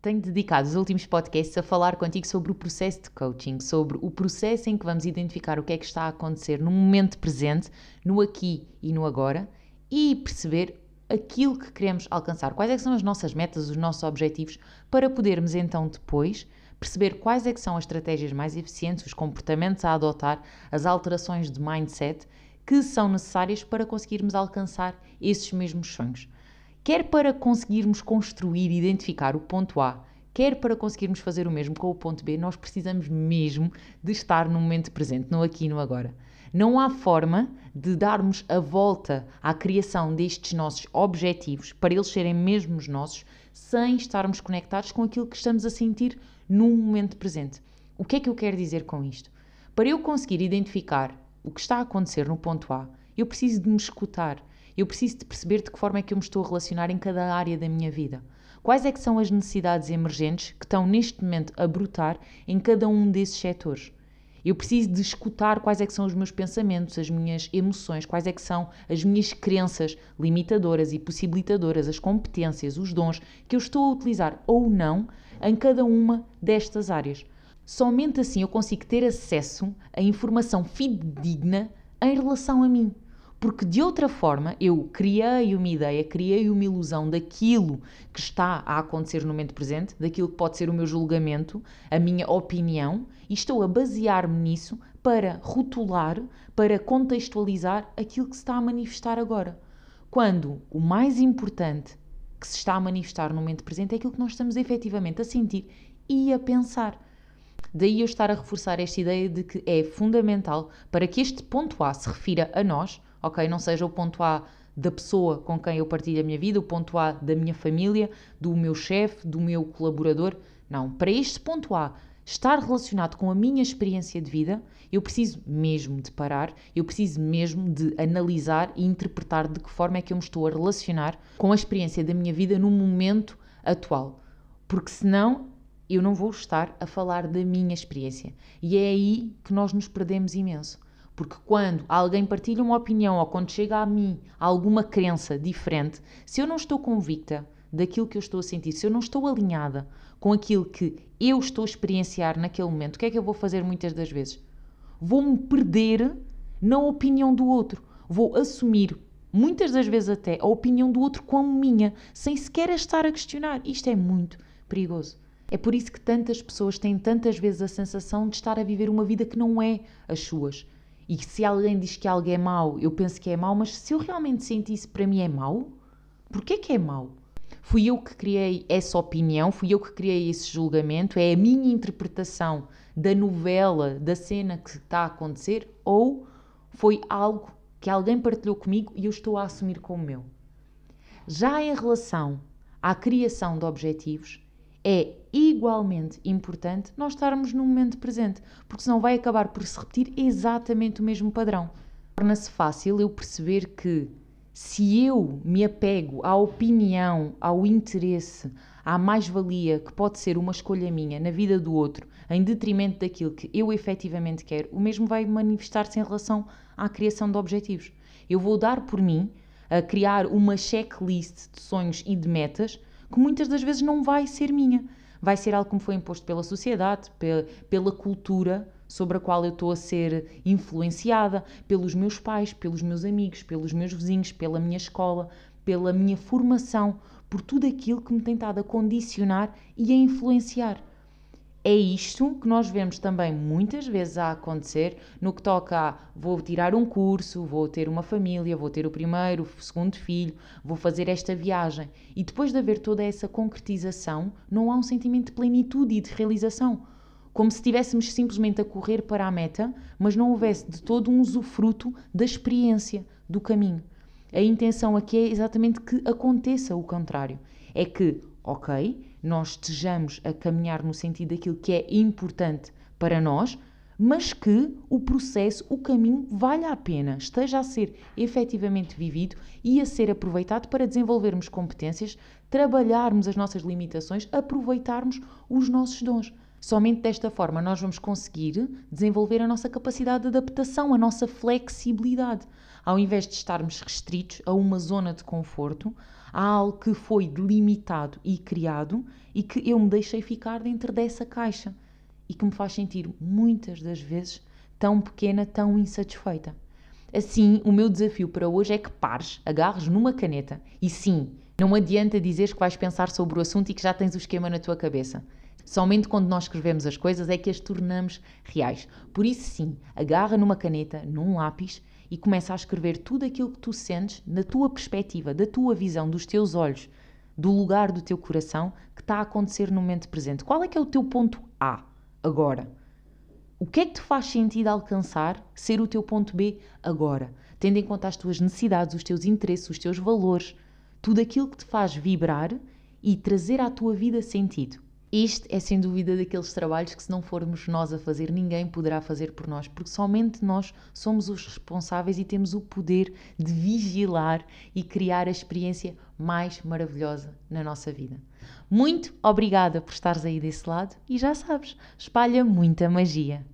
Tenho dedicado os últimos podcasts a falar contigo sobre o processo de coaching, sobre o processo em que vamos identificar o que é que está a acontecer no momento presente, no aqui e no agora, e perceber aquilo que queremos alcançar, quais é são as nossas metas, os nossos objetivos, para podermos então depois perceber quais é são as estratégias mais eficientes, os comportamentos a adotar, as alterações de mindset que são necessárias para conseguirmos alcançar esses mesmos sonhos quer para conseguirmos construir e identificar o ponto A, quer para conseguirmos fazer o mesmo com o ponto B, nós precisamos mesmo de estar no momento presente, no aqui e no agora. Não há forma de darmos a volta à criação destes nossos objetivos para eles serem mesmo os nossos sem estarmos conectados com aquilo que estamos a sentir no momento presente. O que é que eu quero dizer com isto? Para eu conseguir identificar o que está a acontecer no ponto A, eu preciso de me escutar, eu preciso de perceber de que forma é que eu me estou a relacionar em cada área da minha vida. Quais é que são as necessidades emergentes que estão neste momento a brotar em cada um desses setores? Eu preciso de escutar quais é que são os meus pensamentos, as minhas emoções, quais é que são as minhas crenças limitadoras e possibilitadoras, as competências, os dons que eu estou a utilizar ou não em cada uma destas áreas. Somente assim eu consigo ter acesso a informação fidedigna em relação a mim. Porque de outra forma eu criei uma ideia, criei uma ilusão daquilo que está a acontecer no momento presente, daquilo que pode ser o meu julgamento, a minha opinião, e estou a basear-me nisso para rotular, para contextualizar aquilo que se está a manifestar agora. Quando o mais importante que se está a manifestar no momento presente é aquilo que nós estamos efetivamente a sentir e a pensar. Daí eu estar a reforçar esta ideia de que é fundamental para que este ponto A se refira a nós, ok? Não seja o ponto A da pessoa com quem eu partilho a minha vida, o ponto A da minha família, do meu chefe, do meu colaborador. Não. Para este ponto A estar relacionado com a minha experiência de vida, eu preciso mesmo de parar, eu preciso mesmo de analisar e interpretar de que forma é que eu me estou a relacionar com a experiência da minha vida no momento atual. Porque senão eu não vou estar a falar da minha experiência. E é aí que nós nos perdemos imenso. Porque quando alguém partilha uma opinião ou quando chega a mim alguma crença diferente, se eu não estou convicta daquilo que eu estou a sentir, se eu não estou alinhada com aquilo que eu estou a experienciar naquele momento, o que é que eu vou fazer muitas das vezes? Vou-me perder na opinião do outro. Vou assumir, muitas das vezes até, a opinião do outro como minha, sem sequer a estar a questionar. Isto é muito perigoso. É por isso que tantas pessoas têm tantas vezes a sensação de estar a viver uma vida que não é as suas e se alguém diz que algo é mau, eu penso que é mau, mas se eu realmente senti isso para mim é mau, porquê que é mau? Fui eu que criei essa opinião, fui eu que criei esse julgamento, é a minha interpretação da novela, da cena que está a acontecer, ou foi algo que alguém partilhou comigo e eu estou a assumir como meu? Já em relação à criação de objetivos, é igualmente importante nós estarmos no momento presente, porque senão vai acabar por se repetir exatamente o mesmo padrão. Torna-se fácil eu perceber que se eu me apego à opinião, ao interesse, à mais-valia que pode ser uma escolha minha na vida do outro, em detrimento daquilo que eu efetivamente quero, o mesmo vai manifestar-se em relação à criação de objetivos. Eu vou dar por mim a criar uma checklist de sonhos e de metas que muitas das vezes não vai ser minha. Vai ser algo que me foi imposto pela sociedade, pela cultura sobre a qual eu estou a ser influenciada, pelos meus pais, pelos meus amigos, pelos meus vizinhos, pela minha escola, pela minha formação, por tudo aquilo que me tem estado a condicionar e a influenciar. É isto que nós vemos também muitas vezes a acontecer no que toca a vou tirar um curso, vou ter uma família, vou ter o primeiro, o segundo filho, vou fazer esta viagem. E depois de haver toda essa concretização, não há um sentimento de plenitude e de realização. Como se estivéssemos simplesmente a correr para a meta, mas não houvesse de todo um usufruto da experiência, do caminho. A intenção aqui é exatamente que aconteça o contrário. É que ok? Nós estejamos a caminhar no sentido daquilo que é importante para nós, mas que o processo, o caminho, valha a pena, esteja a ser efetivamente vivido e a ser aproveitado para desenvolvermos competências, trabalharmos as nossas limitações, aproveitarmos os nossos dons. Somente desta forma nós vamos conseguir desenvolver a nossa capacidade de adaptação, a nossa flexibilidade. Ao invés de estarmos restritos a uma zona de conforto, a algo que foi delimitado e criado e que eu me deixei ficar dentro dessa caixa e que me faz sentir muitas das vezes tão pequena, tão insatisfeita. Assim, o meu desafio para hoje é que pares, agarres numa caneta e sim, não adianta dizeres que vais pensar sobre o assunto e que já tens o esquema na tua cabeça. Somente quando nós escrevemos as coisas é que as tornamos reais. Por isso, sim, agarra numa caneta, num lápis e começa a escrever tudo aquilo que tu sentes na tua perspectiva, da tua visão, dos teus olhos, do lugar do teu coração que está a acontecer no momento presente. Qual é que é o teu ponto A? agora. O que é que te faz sentido alcançar ser o teu ponto B agora? Tendo em conta as tuas necessidades, os teus interesses, os teus valores, tudo aquilo que te faz vibrar e trazer à tua vida sentido. Este é sem dúvida daqueles trabalhos que, se não formos nós a fazer, ninguém poderá fazer por nós, porque somente nós somos os responsáveis e temos o poder de vigilar e criar a experiência mais maravilhosa na nossa vida. Muito obrigada por estares aí desse lado e já sabes, espalha muita magia.